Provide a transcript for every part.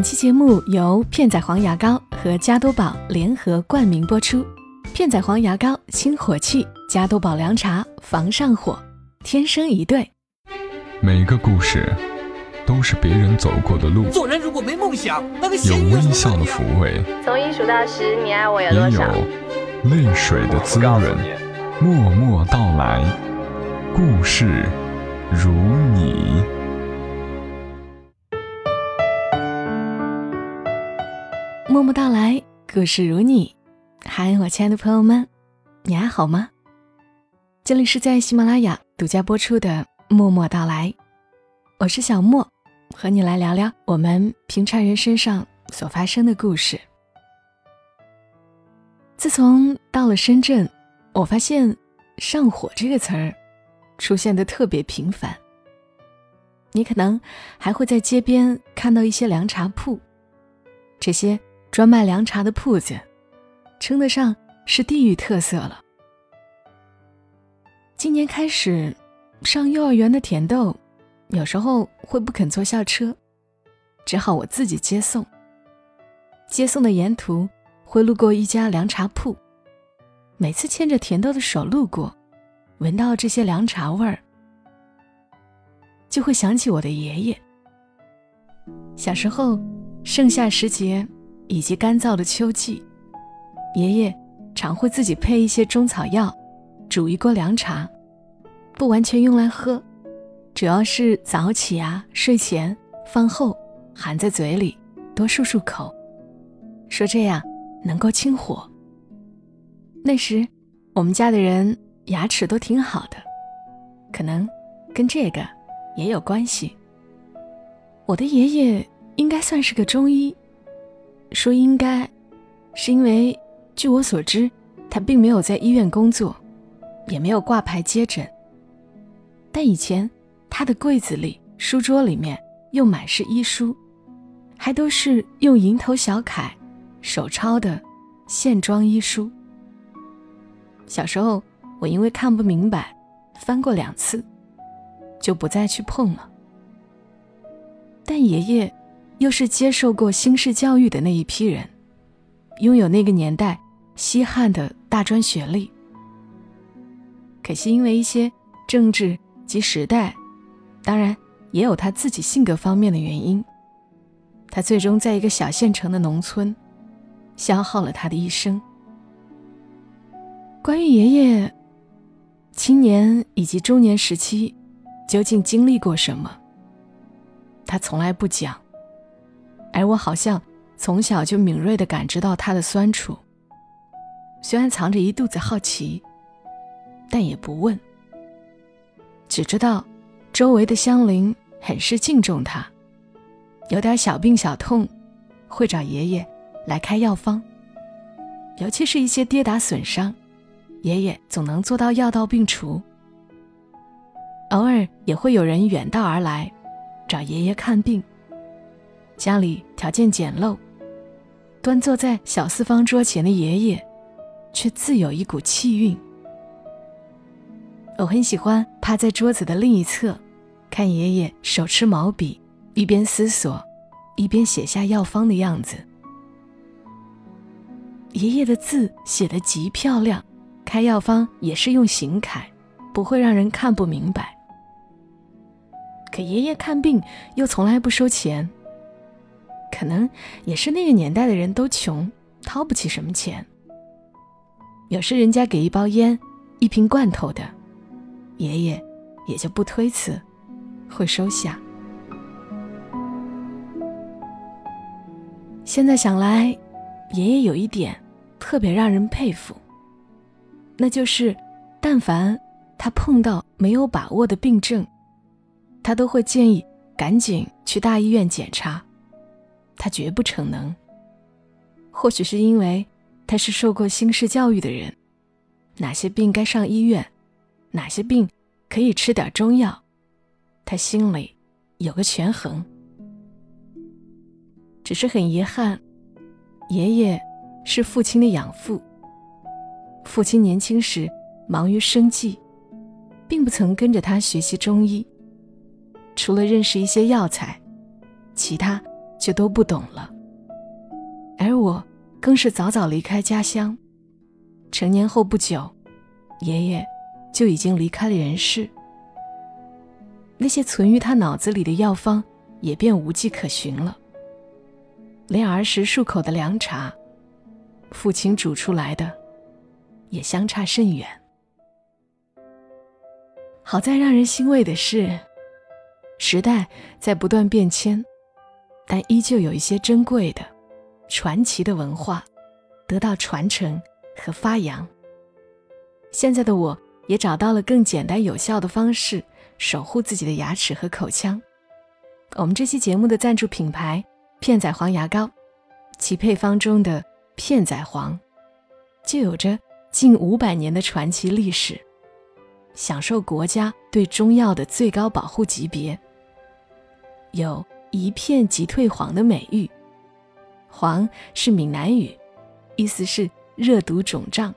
本期节目由片仔癀牙膏和加多宝联合冠名播出。片仔癀牙膏清火气，加多宝凉茶防上火，天生一对。每个故事都是别人走过的路，做人如果没梦想，那个有微笑的抚慰，从一数到十，你爱我有也有多少？泪水的滋润。默默到来，故事如你。默默到来，故事如你。嗨，我亲爱的朋友们，你还好吗？这里是在喜马拉雅独家播出的《默默到来》，我是小莫，和你来聊聊我们平常人身上所发生的故事。自从到了深圳，我发现“上火”这个词儿出现的特别频繁。你可能还会在街边看到一些凉茶铺，这些专卖凉茶的铺子，称得上是地域特色了。今年开始，上幼儿园的甜豆，有时候会不肯坐校车，只好我自己接送。接送的沿途会路过一家凉茶铺，每次牵着甜豆的手路过，闻到这些凉茶味儿，就会想起我的爷爷。小时候，盛夏时节以及干燥的秋季，爷爷常会自己配一些中草药，煮一锅凉茶，不完全用来喝，主要是早起啊、睡前、饭后含在嘴里，多漱漱口，说这样能够清火。那时，我们家的人牙齿都挺好的，可能跟这个也有关系。我的爷爷应该算是个中医，说应该，是因为据我所知，他并没有在医院工作，也没有挂牌接诊。但以前他的柜子里、书桌里面又满是医书，还都是用蝇头小楷手抄的线装医书。小时候，我因为看不明白，翻过两次，就不再去碰了。但爷爷又是接受过新式教育的那一批人，拥有那个年代稀罕的大专学历。可惜因为一些政治及时代，当然也有他自己性格方面的原因，他最终在一个小县城的农村，消耗了他的一生。关于爷爷青年以及中年时期究竟经历过什么，他从来不讲，而我好像从小就敏锐地感知到他的酸楚。虽然藏着一肚子好奇，但也不问，只知道周围的乡邻很是敬重他，有点小病小痛，会找爷爷来开药方，尤其是一些跌打损伤。爷爷总能做到药到病除。偶尔也会有人远道而来，找爷爷看病。家里条件简陋，端坐在小四方桌前的爷爷，却自有一股气韵。我很喜欢趴在桌子的另一侧，看爷爷手持毛笔，一边思索，一边写下药方的样子。爷爷的字写得极漂亮。开药方也是用行楷，不会让人看不明白。可爷爷看病又从来不收钱，可能也是那个年代的人都穷，掏不起什么钱。有时人家给一包烟、一瓶罐头的，爷爷也就不推辞，会收下。现在想来，爷爷有一点特别让人佩服。那就是，但凡他碰到没有把握的病症，他都会建议赶紧去大医院检查。他绝不逞能。或许是因为他是受过新式教育的人，哪些病该上医院，哪些病可以吃点中药，他心里有个权衡。只是很遗憾，爷爷是父亲的养父。父亲年轻时忙于生计，并不曾跟着他学习中医。除了认识一些药材，其他就都不懂了。而我更是早早离开家乡。成年后不久，爷爷就已经离开了人世。那些存于他脑子里的药方也便无迹可寻了。连儿时漱口的凉茶，父亲煮出来的，也相差甚远。好在让人欣慰的是，时代在不断变迁，但依旧有一些珍贵的、传奇的文化得到传承和发扬。现在的我也找到了更简单有效的方式守护自己的牙齿和口腔。我们这期节目的赞助品牌片仔癀牙膏，其配方中的片仔癀就有着近五百年的传奇历史。享受国家对中药的最高保护级别，有一片即退黄的美誉。黄是闽南语，意思是热毒肿胀。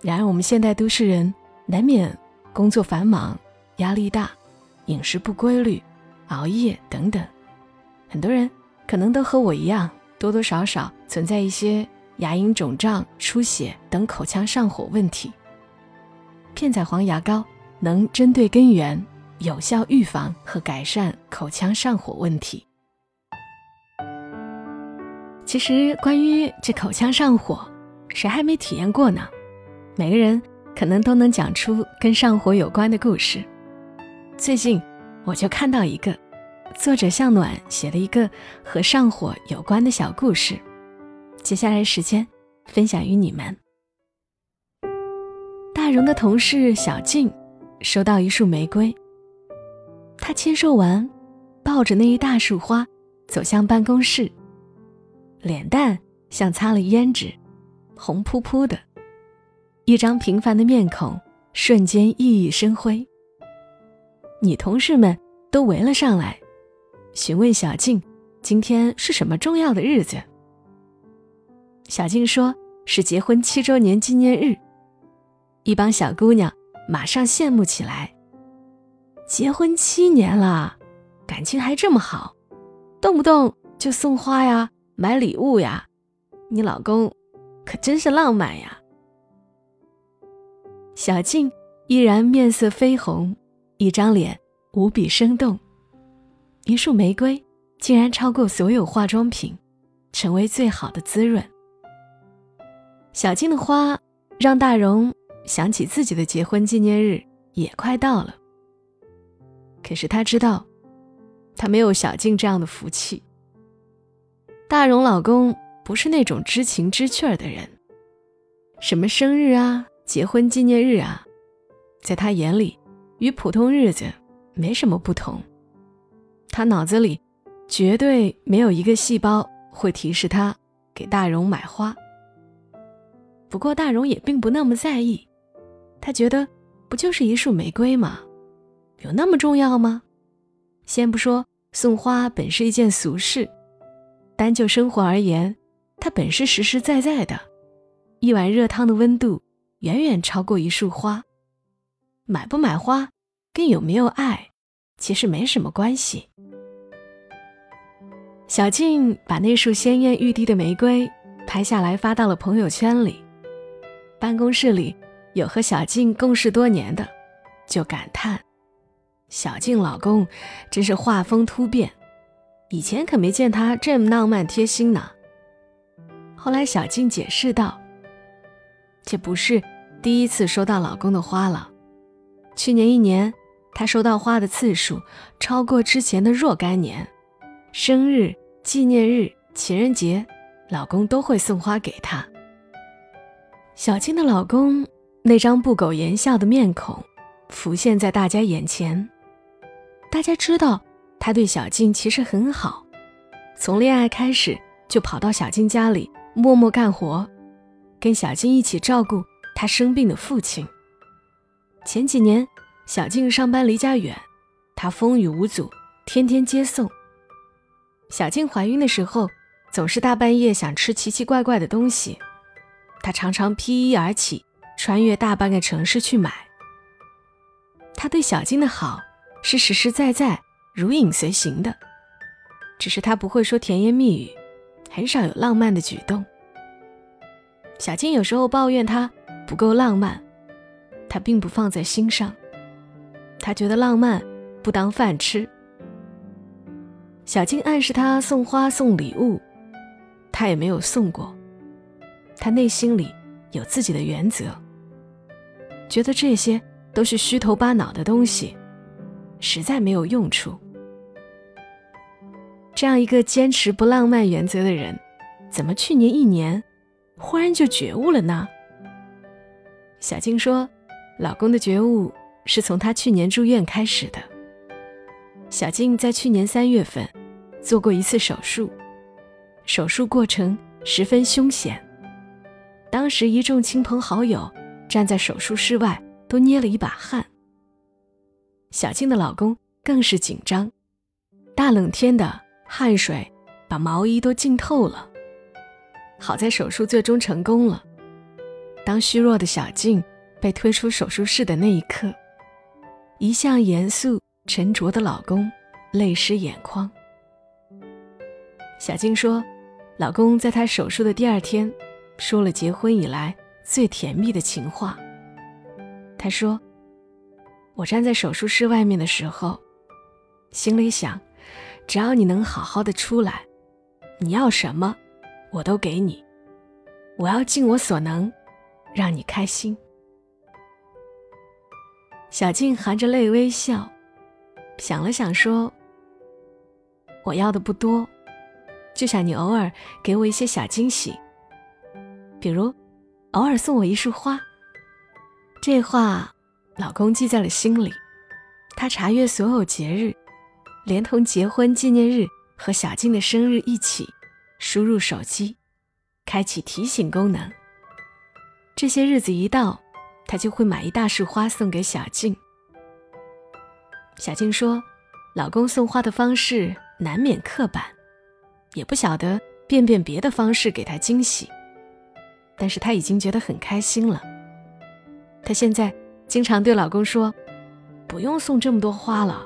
然而，我们现代都市人难免工作繁忙、压力大、饮食不规律、熬夜等等，很多人可能都和我一样，多多少少存在一些牙龈肿胀、出血等口腔上火问题。片仔癀牙膏能针对根源，有效预防和改善口腔上火问题。其实，关于这口腔上火，谁还没体验过呢？每个人可能都能讲出跟上火有关的故事。最近，我就看到一个作者向暖写了一个和上火有关的小故事，接下来时间分享与你们。大荣的同事小静收到一束玫瑰，她签收完，抱着那一大束花走向办公室，脸蛋像擦了胭脂，红扑扑的，一张平凡的面孔瞬间熠熠生辉。女同事们都围了上来，询问小静今天是什么重要的日子。小静说是结婚七周年纪念日。一帮小姑娘马上羡慕起来。结婚七年了，感情还这么好，动不动就送花呀，买礼物呀，你老公可真是浪漫呀。小静依然面色绯红，一张脸无比生动。一束玫瑰竟然超过所有化妆品，成为最好的滋润。小静的花让大荣。想起自己的结婚纪念日也快到了，可是他知道，他没有小静这样的福气。大荣老公不是那种知情知趣儿的人，什么生日啊、结婚纪念日啊，在他眼里与普通日子没什么不同。他脑子里绝对没有一个细胞会提示他给大荣买花。不过大荣也并不那么在意。他觉得，不就是一束玫瑰吗？有那么重要吗？先不说送花本是一件俗事，单就生活而言，它本是实实在在的。一碗热汤的温度远远超过一束花。买不买花，跟有没有爱，其实没什么关系。小静把那束鲜艳欲滴的玫瑰拍下来，发到了朋友圈里。办公室里。有和小静共事多年的，就感叹：“小静老公真是画风突变，以前可没见他这么浪漫贴心呢。”后来小静解释道：“这不是第一次收到老公的花了，去年一年，她收到花的次数超过之前的若干年，生日、纪念日、情人节，老公都会送花给她。小静的老公。”那张不苟言笑的面孔浮现在大家眼前，大家知道他对小静其实很好，从恋爱开始就跑到小静家里默默干活，跟小静一起照顾他生病的父亲。前几年小静上班离家远，他风雨无阻，天天接送。小静怀孕的时候，总是大半夜想吃奇奇怪怪的东西，他常常披衣而起。穿越大半个城市去买。他对小静的好是实实在在、如影随形的。只是他不会说甜言蜜语，很少有浪漫的举动。小静有时候抱怨他不够浪漫，他并不放在心上。他觉得浪漫不当饭吃。小静暗示他送花送礼物，他也没有送过。他内心里有自己的原则，觉得这些都是虚头巴脑的东西，实在没有用处。这样一个坚持不浪漫原则的人，怎么去年一年忽然就觉悟了呢？小静说，老公的觉悟是从她去年住院开始的。小静在去年三月份做过一次手术，手术过程十分凶险。当时一众亲朋好友站在手术室外，都捏了一把汗。小静的老公更是紧张，大冷天的。汗水把毛衣都浸透了。好在手术最终成功了。当虚弱的小静被推出手术室的那一刻，一向严肃沉着的老公泪湿眼眶。小静说：“老公在她手术的第二天，说了结婚以来最甜蜜的情话。他说：‘我站在手术室外面的时候，心里想。’”只要你能好好的出来，你要什么，我都给你。我要尽我所能，让你开心。小静含着泪微笑，想了想说：“我要的不多，就想你偶尔给我一些小惊喜，比如偶尔送我一束花。”这话，老公记在了心里。他查阅所有节日。连同结婚纪念日和小静的生日一起，输入手机，开启提醒功能。这些日子一到，他就会买一大束花送给小静。小静说：“老公送花的方式难免刻板，也不晓得变变别的方式给她惊喜，但是她已经觉得很开心了。她现在经常对老公说：‘不用送这么多花了。’”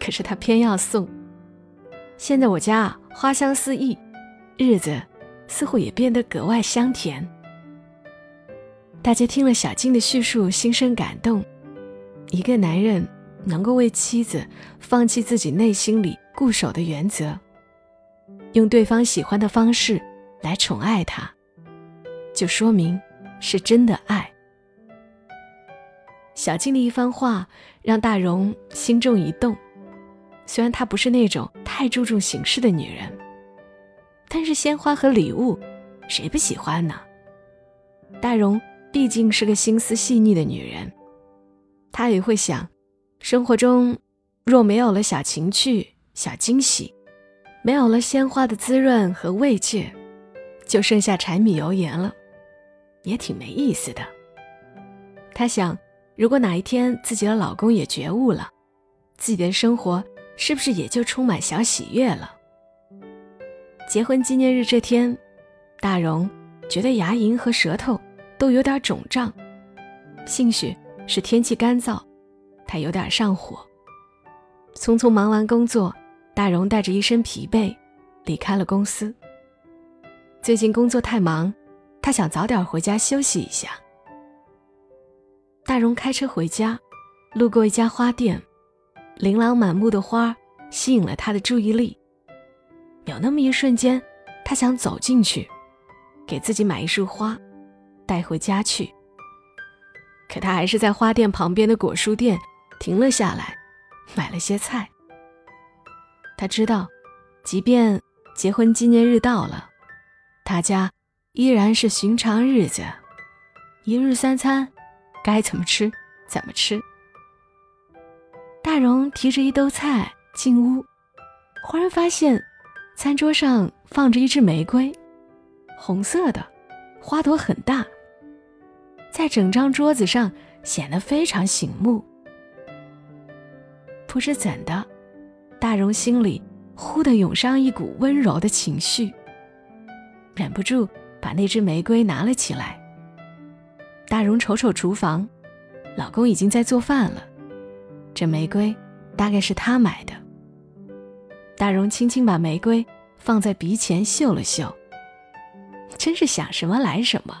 可是他偏要送。现在我家花香四溢，日子似乎也变得格外香甜。大家听了小静的叙述，心生感动。一个男人能够为妻子放弃自己内心里固守的原则，用对方喜欢的方式来宠爱她，就说明是真的爱。小静的一番话让大荣心中一动。虽然她不是那种太注重形式的女人，但是鲜花和礼物，谁不喜欢呢？大荣毕竟是个心思细腻的女人，她也会想，生活中若没有了小情趣、小惊喜，没有了鲜花的滋润和慰藉，就剩下柴米油盐了，也挺没意思的。她想，如果哪一天自己的老公也觉悟了，自己的生活。是不是也就充满小喜悦了？结婚纪念日这天，大荣觉得牙龈和舌头都有点肿胀，兴许是天气干燥，他有点上火。匆匆忙完工作，大荣带着一身疲惫离开了公司。最近工作太忙，他想早点回家休息一下。大荣开车回家，路过一家花店。琳琅满目的花吸引了他的注意力。有那么一瞬间，他想走进去，给自己买一束花，带回家去。可他还是在花店旁边的果蔬店停了下来，买了些菜。他知道，即便结婚纪念日到了，他家依然是寻常日子，一日三餐，该怎么吃怎么吃。大荣提着一兜菜进屋，忽然发现餐桌上放着一支玫瑰，红色的，花朵很大，在整张桌子上显得非常醒目。不知怎的，大荣心里忽地涌上一股温柔的情绪，忍不住把那支玫瑰拿了起来。大荣瞅瞅厨房，老公已经在做饭了。这玫瑰大概是他买的。大荣轻轻把玫瑰放在鼻前嗅了嗅，真是想什么来什么。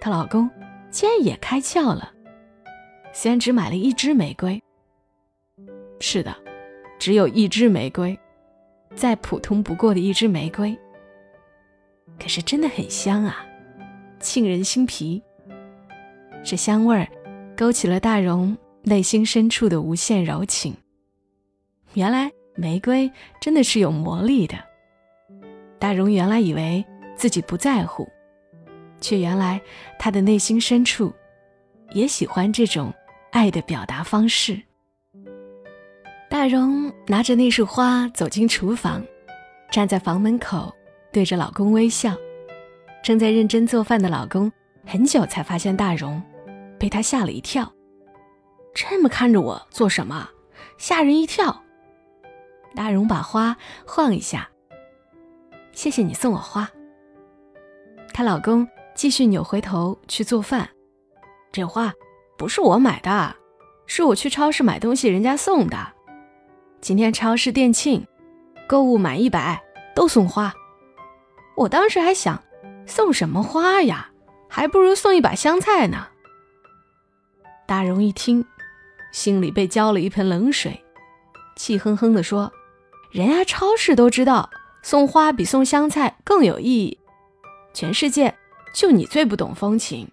她老公竟然也开窍了，虽然只买了一支玫瑰，是的，只有一支玫瑰，再普通不过的一支玫瑰，可是真的很香啊，沁人心脾。这香味儿勾起了大荣内心深处的无限柔情。原来玫瑰真的是有魔力的。大荣原来以为自己不在乎，却原来他的内心深处也喜欢这种爱的表达方式。大荣拿着那束花走进厨房，站在房门口，对着老公微笑。正在认真做饭的老公很久才发现大荣。被他吓了一跳，这么看着我做什么？吓人一跳。大荣把花晃一下，谢谢你送我花。她老公继续扭回头去做饭，这花不是我买的，是我去超市买东西人家送的。今天超市店庆，购物满一百都送花。我当时还想，送什么花呀？还不如送一把香菜呢。大荣一听，心里被浇了一盆冷水，气哼哼地说：“人家超市都知道送花比送香菜更有意义，全世界就你最不懂风情。”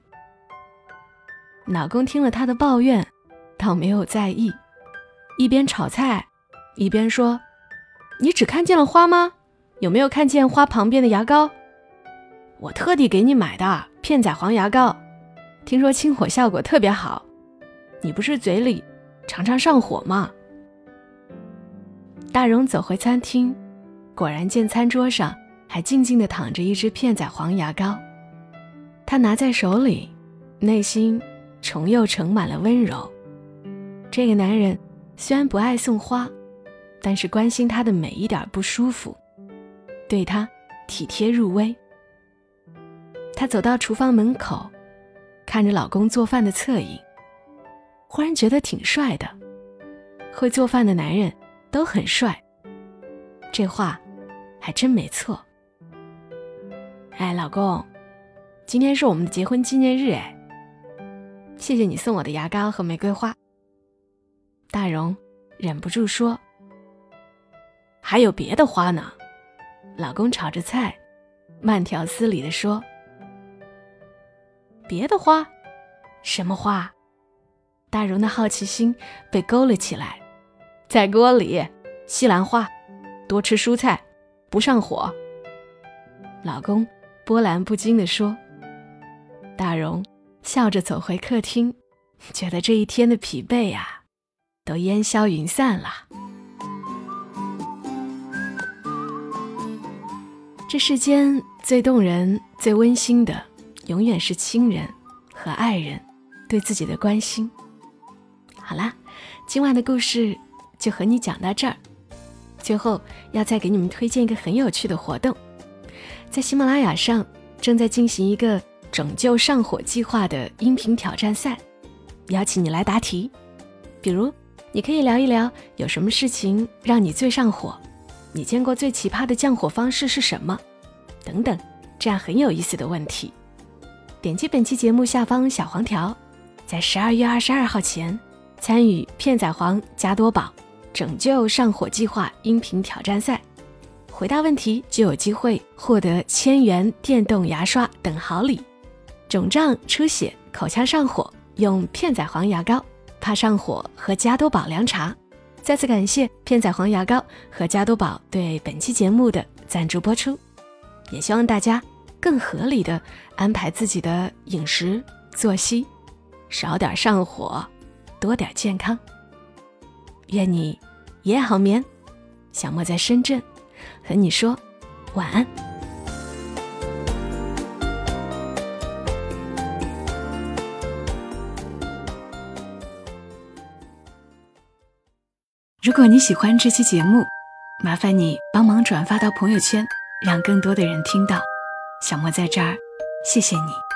老公听了她的抱怨，倒没有在意，一边炒菜，一边说：“你只看见了花吗？有没有看见花旁边的牙膏？我特地给你买的片仔癀牙膏，听说清火效果特别好。”你不是嘴里常常上火吗？大荣走回餐厅，果然见餐桌上还静静地躺着一支片仔癀牙膏。他拿在手里，内心重又盛满了温柔。这个男人虽然不爱送花，但是关心他的每一点不舒服，对他体贴入微。她走到厨房门口，看着老公做饭的侧影。忽然觉得挺帅的，会做饭的男人都很帅。这话还真没错。哎，老公，今天是我们的结婚纪念日，哎，谢谢你送我的牙膏和玫瑰花。大荣忍不住说：“还有别的花呢。”老公炒着菜，慢条斯理的说：“别的花？什么花？”大荣的好奇心被勾了起来，在锅里，西兰花，多吃蔬菜，不上火。老公波澜不惊地说。大荣笑着走回客厅，觉得这一天的疲惫呀，都烟消云散了。这世间最动人、最温馨的，永远是亲人和爱人对自己的关心。好啦，今晚的故事就和你讲到这儿。最后要再给你们推荐一个很有趣的活动，在喜马拉雅上正在进行一个“拯救上火计划”的音频挑战赛，邀请你来答题。比如，你可以聊一聊有什么事情让你最上火，你见过最奇葩的降火方式是什么，等等，这样很有意思的问题。点击本期节目下方小黄条，在十二月二十二号前。参与片仔癀加多宝拯救上火计划音频挑战赛，回答问题就有机会获得千元电动牙刷等好礼。肿胀、出血、口腔上火，用片仔癀牙膏；怕上火，喝加多宝凉茶。再次感谢片仔癀牙膏和加多宝对本期节目的赞助播出，也希望大家更合理的安排自己的饮食作息，少点上火。多点健康，愿你一夜好眠。小莫在深圳和你说晚安。如果你喜欢这期节目，麻烦你帮忙转发到朋友圈，让更多的人听到。小莫在这儿，谢谢你。